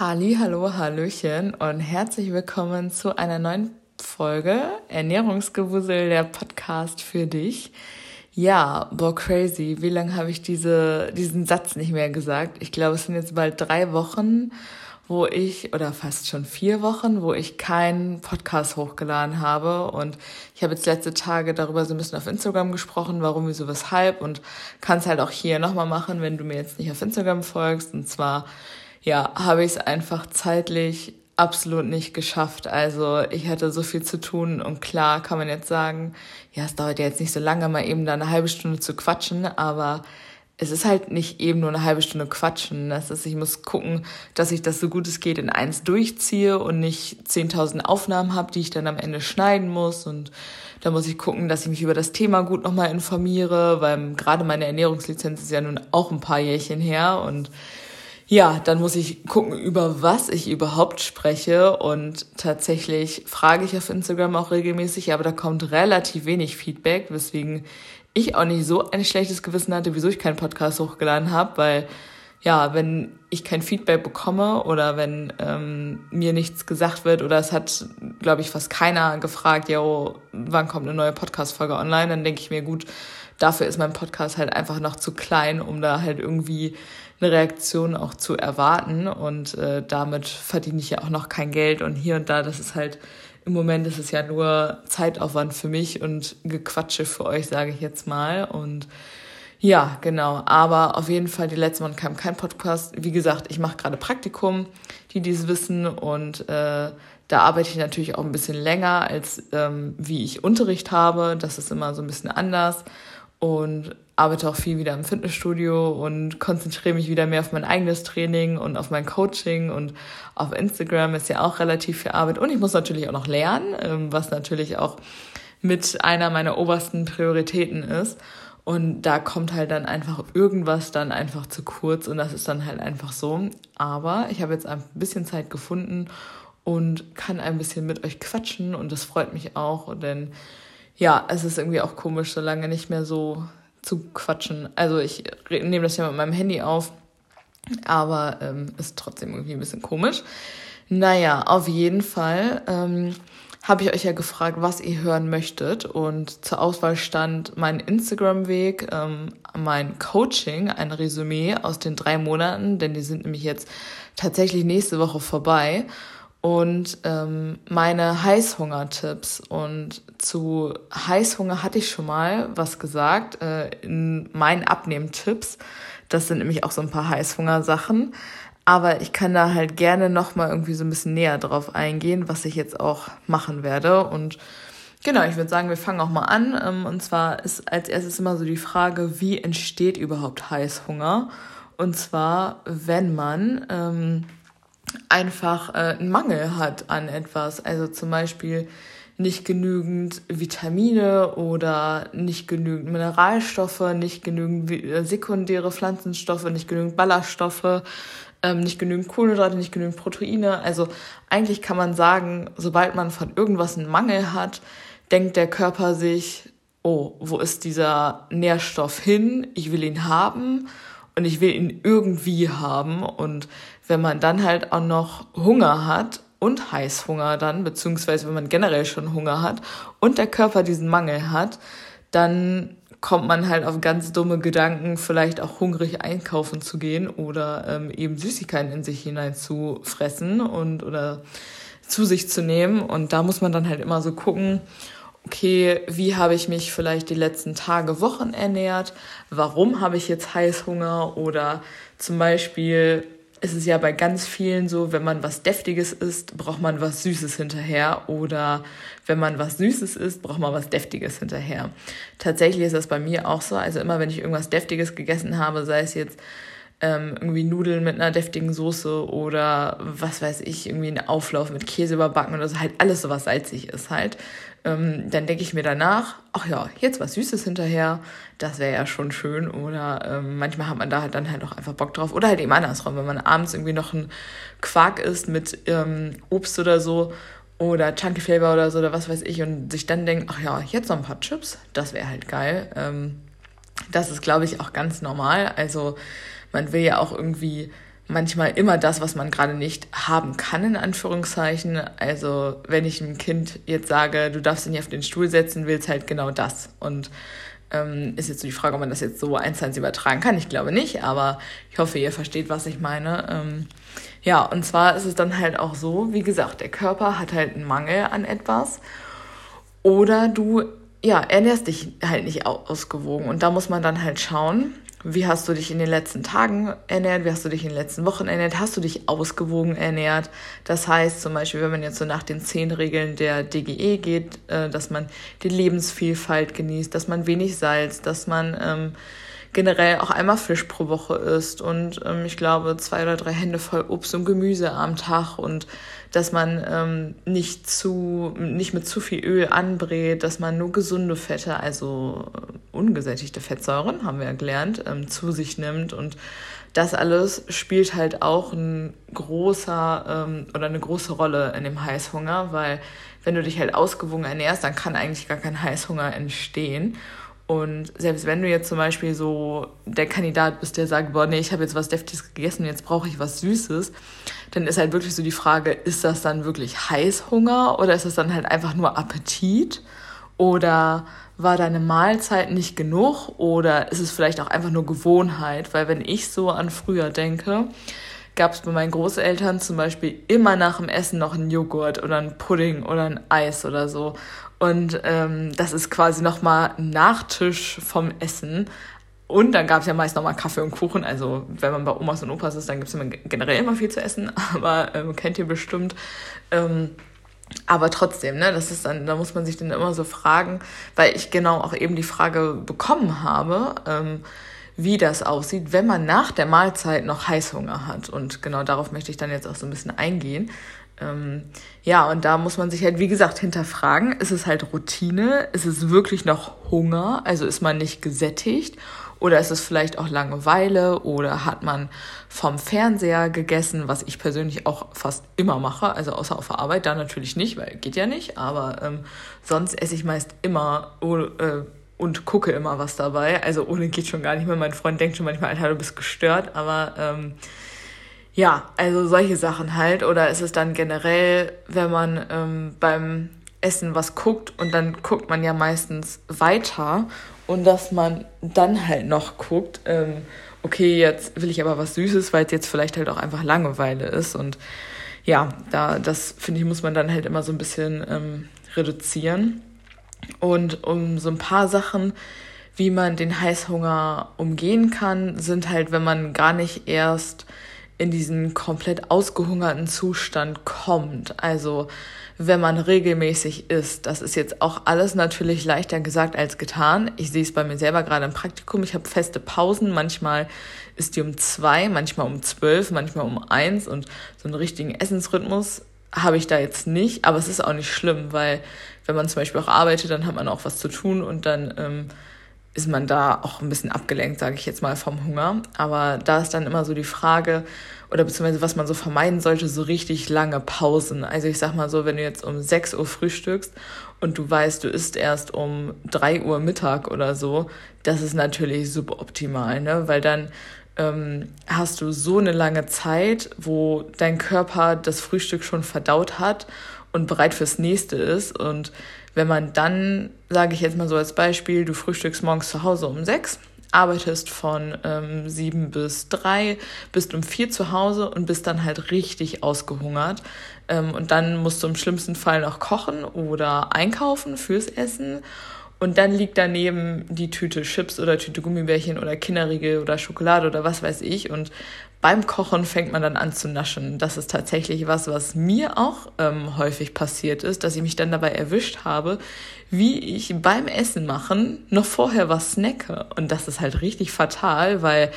Halli, hallo, hallöchen und herzlich willkommen zu einer neuen Folge Ernährungsgewusel, der Podcast für dich. Ja, boah, crazy. Wie lange habe ich diese, diesen Satz nicht mehr gesagt? Ich glaube, es sind jetzt bald drei Wochen, wo ich, oder fast schon vier Wochen, wo ich keinen Podcast hochgeladen habe. Und ich habe jetzt letzte Tage darüber so ein bisschen auf Instagram gesprochen, warum, wieso, weshalb. Und kann es halt auch hier nochmal machen, wenn du mir jetzt nicht auf Instagram folgst. Und zwar ja, habe ich es einfach zeitlich absolut nicht geschafft. Also ich hatte so viel zu tun und klar kann man jetzt sagen, ja, es dauert ja jetzt nicht so lange, mal eben da eine halbe Stunde zu quatschen, aber es ist halt nicht eben nur eine halbe Stunde quatschen. Das ist, ich muss gucken, dass ich das so gut es geht in eins durchziehe und nicht 10.000 Aufnahmen habe, die ich dann am Ende schneiden muss. Und da muss ich gucken, dass ich mich über das Thema gut nochmal informiere, weil gerade meine Ernährungslizenz ist ja nun auch ein paar Jährchen her und ja, dann muss ich gucken, über was ich überhaupt spreche. Und tatsächlich frage ich auf Instagram auch regelmäßig, aber da kommt relativ wenig Feedback, weswegen ich auch nicht so ein schlechtes Gewissen hatte, wieso ich keinen Podcast hochgeladen habe, weil ja, wenn ich kein Feedback bekomme oder wenn ähm, mir nichts gesagt wird oder es hat, glaube ich, fast keiner gefragt, ja, wann kommt eine neue Podcast-Folge online, dann denke ich mir, gut, dafür ist mein Podcast halt einfach noch zu klein, um da halt irgendwie eine Reaktion auch zu erwarten. Und äh, damit verdiene ich ja auch noch kein Geld. Und hier und da, das ist halt, im Moment ist es ja nur Zeitaufwand für mich und Gequatsche für euch, sage ich jetzt mal. Und ja, genau. Aber auf jeden Fall, die letzte Mal kam kein Podcast. Wie gesagt, ich mache gerade Praktikum, die dies wissen. Und äh, da arbeite ich natürlich auch ein bisschen länger, als ähm, wie ich Unterricht habe. Das ist immer so ein bisschen anders. Und arbeite auch viel wieder im Fitnessstudio und konzentriere mich wieder mehr auf mein eigenes Training und auf mein Coaching und auf Instagram ist ja auch relativ viel Arbeit und ich muss natürlich auch noch lernen, ähm, was natürlich auch mit einer meiner obersten Prioritäten ist. Und da kommt halt dann einfach irgendwas dann einfach zu kurz und das ist dann halt einfach so. Aber ich habe jetzt ein bisschen Zeit gefunden und kann ein bisschen mit euch quatschen und das freut mich auch, denn ja, es ist irgendwie auch komisch, so lange nicht mehr so zu quatschen. Also ich nehme das ja mit meinem Handy auf, aber ähm, ist trotzdem irgendwie ein bisschen komisch. Naja, auf jeden Fall ähm, habe ich euch ja gefragt, was ihr hören möchtet. Und zur Auswahl stand mein Instagram-Weg, ähm, mein Coaching, ein Resümee aus den drei Monaten, denn die sind nämlich jetzt tatsächlich nächste Woche vorbei und ähm, meine Heißhunger-Tipps. Und zu Heißhunger hatte ich schon mal was gesagt äh, in meinen Abnehmtipps. Das sind nämlich auch so ein paar Heißhunger-Sachen. Aber ich kann da halt gerne nochmal irgendwie so ein bisschen näher drauf eingehen, was ich jetzt auch machen werde. Und genau, ich würde sagen, wir fangen auch mal an. Ähm, und zwar ist als erstes immer so die Frage, wie entsteht überhaupt Heißhunger? Und zwar, wenn man ähm, einfach äh, einen Mangel hat an etwas. Also zum Beispiel nicht genügend Vitamine oder nicht genügend Mineralstoffe, nicht genügend äh, sekundäre Pflanzenstoffe, nicht genügend Ballaststoffe, ähm, nicht genügend Kohlenhydrate, nicht genügend Proteine. Also eigentlich kann man sagen, sobald man von irgendwas einen Mangel hat, denkt der Körper sich, oh, wo ist dieser Nährstoff hin? Ich will ihn haben und ich will ihn irgendwie haben. Und wenn man dann halt auch noch Hunger hat und Heißhunger dann, beziehungsweise wenn man generell schon Hunger hat und der Körper diesen Mangel hat, dann kommt man halt auf ganz dumme Gedanken, vielleicht auch hungrig einkaufen zu gehen oder ähm, eben Süßigkeiten in sich hinein zu fressen und oder zu sich zu nehmen. Und da muss man dann halt immer so gucken, okay, wie habe ich mich vielleicht die letzten Tage, Wochen ernährt? Warum habe ich jetzt Heißhunger? Oder zum Beispiel ist es ja bei ganz vielen so, wenn man was Deftiges isst, braucht man was Süßes hinterher. Oder wenn man was Süßes isst, braucht man was Deftiges hinterher. Tatsächlich ist das bei mir auch so. Also immer, wenn ich irgendwas Deftiges gegessen habe, sei es jetzt ähm, irgendwie Nudeln mit einer deftigen Soße oder was weiß ich, irgendwie ein Auflauf mit Käse überbacken oder so, halt alles so was salzig ist halt. Ähm, dann denke ich mir danach, ach ja, jetzt was Süßes hinterher, das wäre ja schon schön. Oder ähm, manchmal hat man da halt dann halt auch einfach Bock drauf. Oder halt eben andersrum, wenn man abends irgendwie noch einen Quark isst mit ähm, Obst oder so oder Chunky Flavor oder so oder was weiß ich und sich dann denkt, ach ja, jetzt noch ein paar Chips, das wäre halt geil. Ähm, das ist, glaube ich, auch ganz normal. Also man will ja auch irgendwie manchmal immer das, was man gerade nicht haben kann, in Anführungszeichen. Also wenn ich einem Kind jetzt sage, du darfst dich nicht auf den Stuhl setzen, will es halt genau das. Und ähm, ist jetzt so die Frage, ob man das jetzt so eins zu eins übertragen kann. Ich glaube nicht, aber ich hoffe, ihr versteht, was ich meine. Ähm, ja, und zwar ist es dann halt auch so, wie gesagt, der Körper hat halt einen Mangel an etwas. Oder du, ja, ernährst dich halt nicht ausgewogen. Und da muss man dann halt schauen, wie hast du dich in den letzten Tagen ernährt? Wie hast du dich in den letzten Wochen ernährt? Hast du dich ausgewogen ernährt? Das heißt zum Beispiel, wenn man jetzt so nach den zehn Regeln der DGE geht, äh, dass man die Lebensvielfalt genießt, dass man wenig Salz, dass man ähm, generell auch einmal Fisch pro Woche isst und ähm, ich glaube zwei oder drei Hände voll Obst und Gemüse am Tag und dass man ähm, nicht zu nicht mit zu viel Öl anbrät, dass man nur gesunde Fette, also äh, ungesättigte Fettsäuren, haben wir ja gelernt, ähm, zu sich nimmt und das alles spielt halt auch ein großer ähm, oder eine große Rolle in dem Heißhunger, weil wenn du dich halt ausgewogen ernährst, dann kann eigentlich gar kein Heißhunger entstehen. Und selbst wenn du jetzt zum Beispiel so der Kandidat bist, der sagt, boah, nee, ich habe jetzt was Deftiges gegessen, jetzt brauche ich was Süßes, dann ist halt wirklich so die Frage, ist das dann wirklich Heißhunger oder ist das dann halt einfach nur Appetit? Oder war deine Mahlzeit nicht genug? Oder ist es vielleicht auch einfach nur Gewohnheit? Weil wenn ich so an früher denke, gab es bei meinen Großeltern zum Beispiel immer nach dem Essen noch einen Joghurt oder einen Pudding oder ein Eis oder so. Und ähm, das ist quasi nochmal ein Nachtisch vom Essen. Und dann gab es ja meist nochmal Kaffee und Kuchen. Also wenn man bei Omas und Opas ist, dann gibt es generell immer viel zu essen. Aber ähm, kennt ihr bestimmt. Ähm, aber trotzdem, ne, das ist dann, da muss man sich dann immer so fragen, weil ich genau auch eben die Frage bekommen habe, ähm, wie das aussieht, wenn man nach der Mahlzeit noch Heißhunger hat. Und genau darauf möchte ich dann jetzt auch so ein bisschen eingehen. Ähm, ja, und da muss man sich halt, wie gesagt, hinterfragen, ist es halt Routine? Ist es wirklich noch Hunger? Also ist man nicht gesättigt? Oder ist es vielleicht auch Langeweile? Oder hat man vom Fernseher gegessen, was ich persönlich auch fast immer mache, also außer auf der Arbeit, da natürlich nicht, weil geht ja nicht, aber ähm, sonst esse ich meist immer äh, und gucke immer was dabei. Also ohne geht schon gar nicht mehr. Mein Freund denkt schon manchmal, Alter, du bist gestört, aber ähm, ja, also solche Sachen halt. Oder ist es dann generell, wenn man ähm, beim Essen was guckt und dann guckt man ja meistens weiter und dass man dann halt noch guckt, ähm, okay, jetzt will ich aber was Süßes, weil es jetzt vielleicht halt auch einfach Langeweile ist. Und ja, da, das finde ich, muss man dann halt immer so ein bisschen ähm, reduzieren. Und um so ein paar Sachen, wie man den Heißhunger umgehen kann, sind halt, wenn man gar nicht erst in diesen komplett ausgehungerten Zustand kommt. Also wenn man regelmäßig isst. Das ist jetzt auch alles natürlich leichter gesagt als getan. Ich sehe es bei mir selber gerade im Praktikum. Ich habe feste Pausen. Manchmal ist die um zwei, manchmal um zwölf, manchmal um eins und so einen richtigen Essensrhythmus habe ich da jetzt nicht. Aber es ist auch nicht schlimm, weil wenn man zum Beispiel auch arbeitet, dann hat man auch was zu tun und dann ähm, ist man da auch ein bisschen abgelenkt, sage ich jetzt mal, vom Hunger. Aber da ist dann immer so die Frage, oder beziehungsweise was man so vermeiden sollte, so richtig lange Pausen. Also ich sag mal so, wenn du jetzt um 6 Uhr frühstückst und du weißt, du isst erst um 3 Uhr Mittag oder so, das ist natürlich suboptimal, ne? Weil dann ähm, hast du so eine lange Zeit, wo dein Körper das Frühstück schon verdaut hat und bereit fürs nächste ist. Und wenn man dann, sage ich jetzt mal so als Beispiel, du frühstückst morgens zu Hause um sechs, arbeitest von ähm, sieben bis drei, bist um vier zu Hause und bist dann halt richtig ausgehungert. Ähm, und dann musst du im schlimmsten Fall noch kochen oder einkaufen fürs Essen. Und dann liegt daneben die Tüte Chips oder Tüte Gummibärchen oder Kinderriegel oder Schokolade oder was weiß ich. Und beim Kochen fängt man dann an zu naschen. Das ist tatsächlich was, was mir auch ähm, häufig passiert ist, dass ich mich dann dabei erwischt habe, wie ich beim Essen machen noch vorher was snacke. Und das ist halt richtig fatal, weil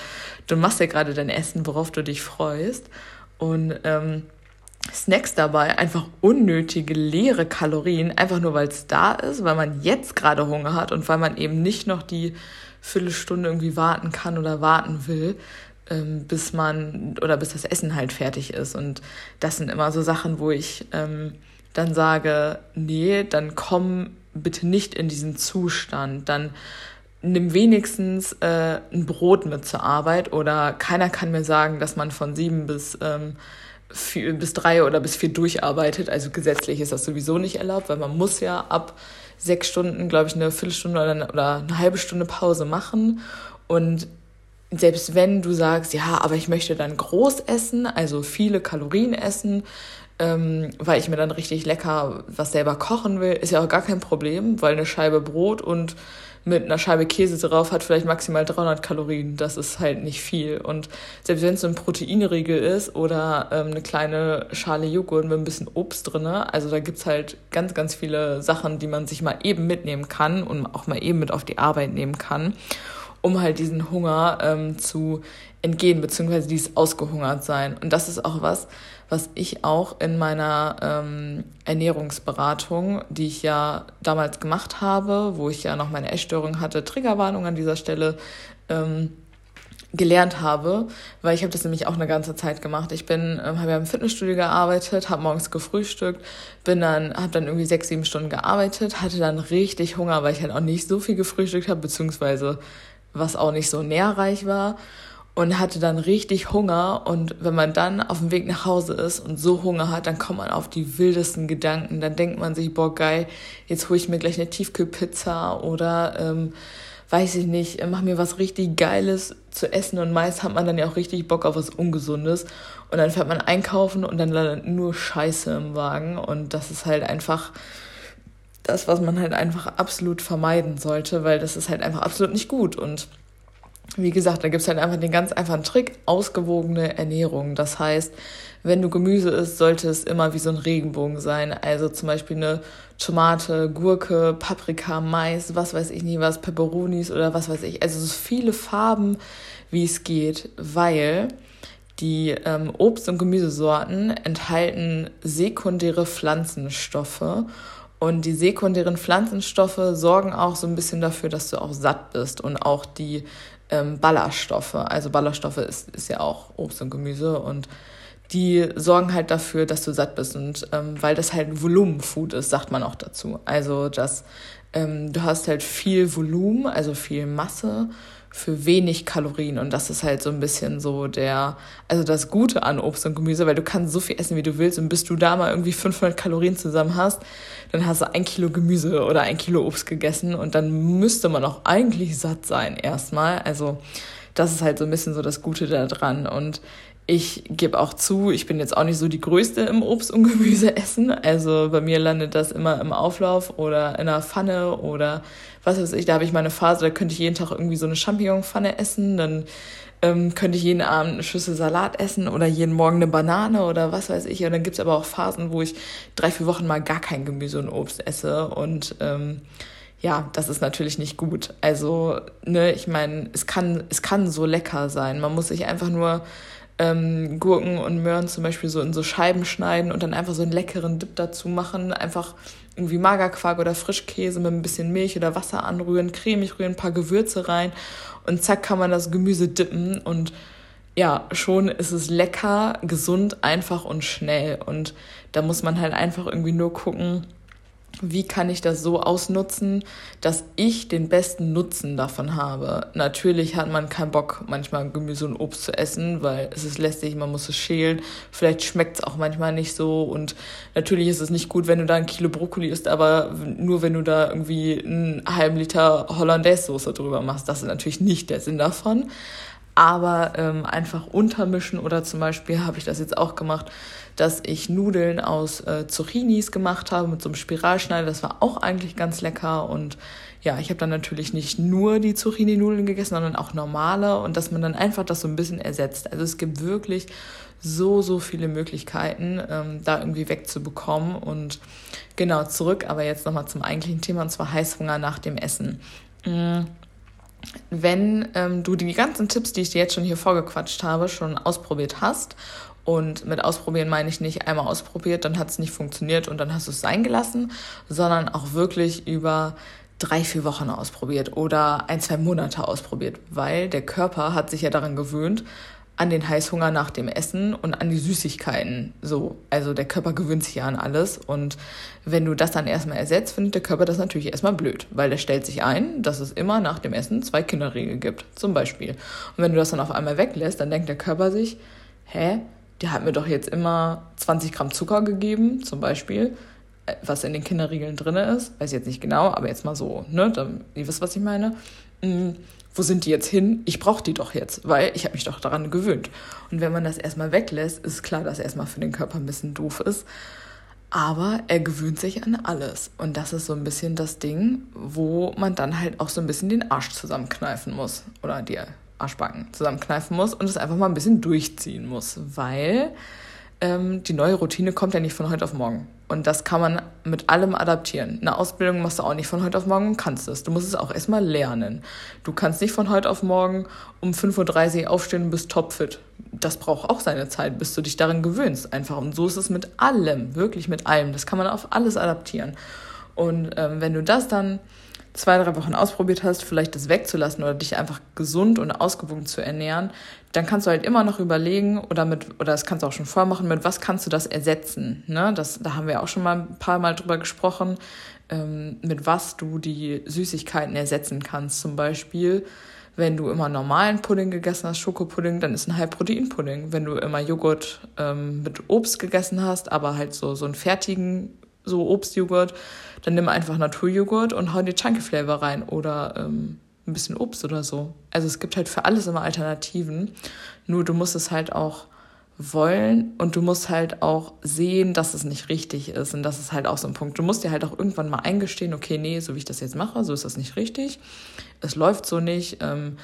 du machst ja gerade dein Essen, worauf du dich freust. Und ähm, Snacks dabei einfach unnötige leere Kalorien, einfach nur weil es da ist, weil man jetzt gerade Hunger hat und weil man eben nicht noch die Viertelstunde irgendwie warten kann oder warten will, ähm, bis man oder bis das Essen halt fertig ist. Und das sind immer so Sachen, wo ich ähm, dann sage, nee, dann komm bitte nicht in diesen Zustand. Dann nimm wenigstens äh, ein Brot mit zur Arbeit oder keiner kann mir sagen, dass man von sieben bis, ähm, vier, bis drei oder bis vier durcharbeitet. Also gesetzlich ist das sowieso nicht erlaubt, weil man muss ja ab sechs Stunden, glaube ich, eine Viertelstunde oder eine, oder eine halbe Stunde Pause machen. Und selbst wenn du sagst, ja, aber ich möchte dann groß essen, also viele Kalorien essen, ähm, weil ich mir dann richtig lecker was selber kochen will, ist ja auch gar kein Problem, weil eine Scheibe Brot und mit einer Scheibe Käse drauf hat vielleicht maximal 300 Kalorien. Das ist halt nicht viel. Und selbst wenn es so ein Proteinriegel ist oder ähm, eine kleine Schale Joghurt mit ein bisschen Obst drin, also da gibt's halt ganz, ganz viele Sachen, die man sich mal eben mitnehmen kann und auch mal eben mit auf die Arbeit nehmen kann, um halt diesen Hunger ähm, zu entgehen, beziehungsweise dieses ausgehungert sein. Und das ist auch was, was ich auch in meiner ähm, Ernährungsberatung, die ich ja damals gemacht habe, wo ich ja noch meine Essstörung hatte, Triggerwarnung an dieser Stelle, ähm, gelernt habe, weil ich habe das nämlich auch eine ganze Zeit gemacht. Ich bin, ähm, habe ja im Fitnessstudio gearbeitet, habe morgens gefrühstückt, bin dann, habe dann irgendwie sechs, sieben Stunden gearbeitet, hatte dann richtig Hunger, weil ich halt auch nicht so viel gefrühstückt habe, beziehungsweise was auch nicht so nährreich war und hatte dann richtig Hunger. Und wenn man dann auf dem Weg nach Hause ist und so Hunger hat, dann kommt man auf die wildesten Gedanken. Dann denkt man sich, boah, geil, jetzt hole ich mir gleich eine Tiefkühlpizza oder ähm, weiß ich nicht, mach mir was richtig Geiles zu essen. Und meist hat man dann ja auch richtig Bock auf was Ungesundes. Und dann fährt man einkaufen und dann landet nur Scheiße im Wagen. Und das ist halt einfach das, was man halt einfach absolut vermeiden sollte, weil das ist halt einfach absolut nicht gut. Und wie gesagt, da gibt es halt einfach den ganz einfachen Trick, ausgewogene Ernährung. Das heißt, wenn du Gemüse isst, sollte es immer wie so ein Regenbogen sein. Also zum Beispiel eine Tomate, Gurke, Paprika, Mais, was weiß ich nie was, Peperonis oder was weiß ich. Also so viele Farben, wie es geht, weil die ähm, Obst- und Gemüsesorten enthalten sekundäre Pflanzenstoffe. Und die sekundären Pflanzenstoffe sorgen auch so ein bisschen dafür, dass du auch satt bist und auch die ähm, Ballaststoffe. Also Ballaststoffe ist, ist ja auch Obst und Gemüse und die sorgen halt dafür, dass du satt bist. Und ähm, weil das halt Volumenfood ist, sagt man auch dazu. Also, dass ähm, du hast halt viel Volumen, also viel Masse für wenig Kalorien. Und das ist halt so ein bisschen so der, also das Gute an Obst und Gemüse, weil du kannst so viel essen, wie du willst. Und bis du da mal irgendwie 500 Kalorien zusammen hast, dann hast du ein Kilo Gemüse oder ein Kilo Obst gegessen. Und dann müsste man auch eigentlich satt sein erstmal. Also das ist halt so ein bisschen so das Gute daran. Und ich gebe auch zu, ich bin jetzt auch nicht so die Größte im Obst- und Gemüseessen. Also bei mir landet das immer im Auflauf oder in einer Pfanne oder was weiß ich. Da habe ich meine Phase, da könnte ich jeden Tag irgendwie so eine Champignonpfanne essen. Dann ähm, könnte ich jeden Abend eine Schüssel Salat essen oder jeden Morgen eine Banane oder was weiß ich. Und dann gibt's aber auch Phasen, wo ich drei, vier Wochen mal gar kein Gemüse und Obst esse. Und ähm, ja, das ist natürlich nicht gut. Also, ne, ich meine, es kann, es kann so lecker sein. Man muss sich einfach nur ähm, Gurken und Möhren zum Beispiel so in so Scheiben schneiden und dann einfach so einen leckeren Dip dazu machen. Einfach irgendwie Magerquark oder Frischkäse mit ein bisschen Milch oder Wasser anrühren, cremig rühren, ein paar Gewürze rein und zack kann man das Gemüse dippen und ja, schon ist es lecker, gesund, einfach und schnell. Und da muss man halt einfach irgendwie nur gucken, wie kann ich das so ausnutzen, dass ich den besten Nutzen davon habe. Natürlich hat man keinen Bock, manchmal Gemüse und Obst zu essen, weil es ist lästig, man muss es schälen. Vielleicht schmeckt es auch manchmal nicht so. Und natürlich ist es nicht gut, wenn du da ein Kilo Brokkoli isst, aber nur wenn du da irgendwie einen halben Liter Hollandaise-Soße drüber machst. Das ist natürlich nicht der Sinn davon. Aber ähm, einfach untermischen oder zum Beispiel habe ich das jetzt auch gemacht dass ich Nudeln aus äh, Zucchinis gemacht habe mit so einem Spiralschneider. Das war auch eigentlich ganz lecker und ja, ich habe dann natürlich nicht nur die Zucchini-Nudeln gegessen, sondern auch normale und dass man dann einfach das so ein bisschen ersetzt. Also es gibt wirklich so, so viele Möglichkeiten, ähm, da irgendwie wegzubekommen. Und genau, zurück, aber jetzt nochmal zum eigentlichen Thema, und zwar Heißhunger nach dem Essen. Mm, wenn ähm, du die ganzen Tipps, die ich dir jetzt schon hier vorgequatscht habe, schon ausprobiert hast. Und mit ausprobieren meine ich nicht einmal ausprobiert, dann hat es nicht funktioniert und dann hast du es sein gelassen, sondern auch wirklich über drei, vier Wochen ausprobiert oder ein, zwei Monate ausprobiert, weil der Körper hat sich ja daran gewöhnt, an den Heißhunger nach dem Essen und an die Süßigkeiten. So, also der Körper gewöhnt sich ja an alles und wenn du das dann erstmal ersetzt, findet der Körper das natürlich erstmal blöd, weil der stellt sich ein, dass es immer nach dem Essen zwei Kinderriegel gibt, zum Beispiel. Und wenn du das dann auf einmal weglässt, dann denkt der Körper sich, hä, der hat mir doch jetzt immer 20 Gramm Zucker gegeben, zum Beispiel, was in den Kinderriegeln drin ist, weiß ich jetzt nicht genau, aber jetzt mal so, ne, dann, ihr wisst, was ich meine. Mhm wo sind die jetzt hin? Ich brauche die doch jetzt, weil ich habe mich doch daran gewöhnt. Und wenn man das erstmal weglässt, ist klar, dass erstmal für den Körper ein bisschen doof ist. Aber er gewöhnt sich an alles. Und das ist so ein bisschen das Ding, wo man dann halt auch so ein bisschen den Arsch zusammenkneifen muss. Oder die Arschbacken zusammenkneifen muss und es einfach mal ein bisschen durchziehen muss. Weil ähm, die neue Routine kommt ja nicht von heute auf morgen. Und das kann man mit allem adaptieren. Eine Ausbildung machst du auch nicht von heute auf morgen und kannst es. Du musst es auch erstmal lernen. Du kannst nicht von heute auf morgen um 5.30 Uhr aufstehen und bist topfit. Das braucht auch seine Zeit, bis du dich daran gewöhnst einfach. Und so ist es mit allem, wirklich mit allem. Das kann man auf alles adaptieren. Und ähm, wenn du das dann zwei, drei Wochen ausprobiert hast, vielleicht das wegzulassen oder dich einfach gesund und ausgewogen zu ernähren, dann kannst du halt immer noch überlegen oder mit, oder das kannst du auch schon vormachen, mit was kannst du das ersetzen. Ne? Das, da haben wir auch schon mal ein paar Mal drüber gesprochen, ähm, mit was du die Süßigkeiten ersetzen kannst. Zum Beispiel, wenn du immer normalen Pudding gegessen hast, Schokopudding, dann ist ein Halbproteinpudding. Wenn du immer Joghurt ähm, mit Obst gegessen hast, aber halt so, so einen fertigen so Obstjoghurt, dann nimm einfach Naturjoghurt und hau dir Chunky Flavor rein oder ähm, ein bisschen Obst oder so. Also es gibt halt für alles immer Alternativen. Nur du musst es halt auch wollen und du musst halt auch sehen, dass es nicht richtig ist. Und das ist halt auch so ein Punkt. Du musst dir halt auch irgendwann mal eingestehen, okay, nee, so wie ich das jetzt mache, so ist das nicht richtig. Es läuft so nicht. Ähm,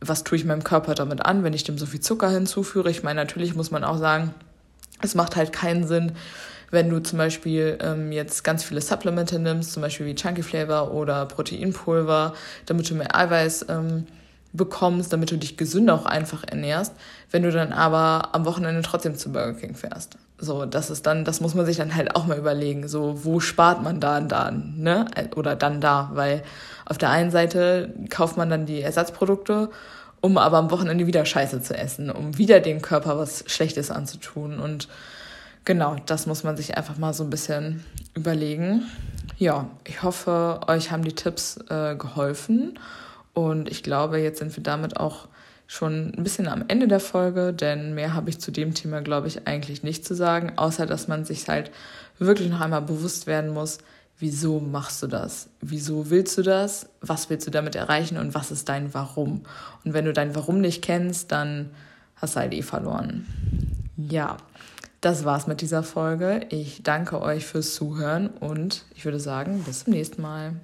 was tue ich meinem Körper damit an, wenn ich dem so viel Zucker hinzuführe? Ich meine, natürlich muss man auch sagen, es macht halt keinen Sinn, wenn du zum Beispiel ähm, jetzt ganz viele Supplemente nimmst, zum Beispiel wie Chunky Flavor oder Proteinpulver, damit du mehr Eiweiß ähm, bekommst, damit du dich gesünder auch einfach ernährst, wenn du dann aber am Wochenende trotzdem zu Burger King fährst. So, das ist dann, das muss man sich dann halt auch mal überlegen. So, wo spart man da und da, ne? Oder dann da, weil auf der einen Seite kauft man dann die Ersatzprodukte, um aber am Wochenende wieder Scheiße zu essen, um wieder dem Körper was Schlechtes anzutun und genau, das muss man sich einfach mal so ein bisschen überlegen. Ja, ich hoffe, euch haben die Tipps äh, geholfen und ich glaube, jetzt sind wir damit auch schon ein bisschen am Ende der Folge, denn mehr habe ich zu dem Thema, glaube ich, eigentlich nicht zu sagen, außer dass man sich halt wirklich noch einmal bewusst werden muss, wieso machst du das? Wieso willst du das? Was willst du damit erreichen und was ist dein Warum? Und wenn du dein Warum nicht kennst, dann hast du halt eh verloren. Ja, das war's mit dieser Folge. Ich danke euch fürs Zuhören und ich würde sagen, bis zum nächsten Mal.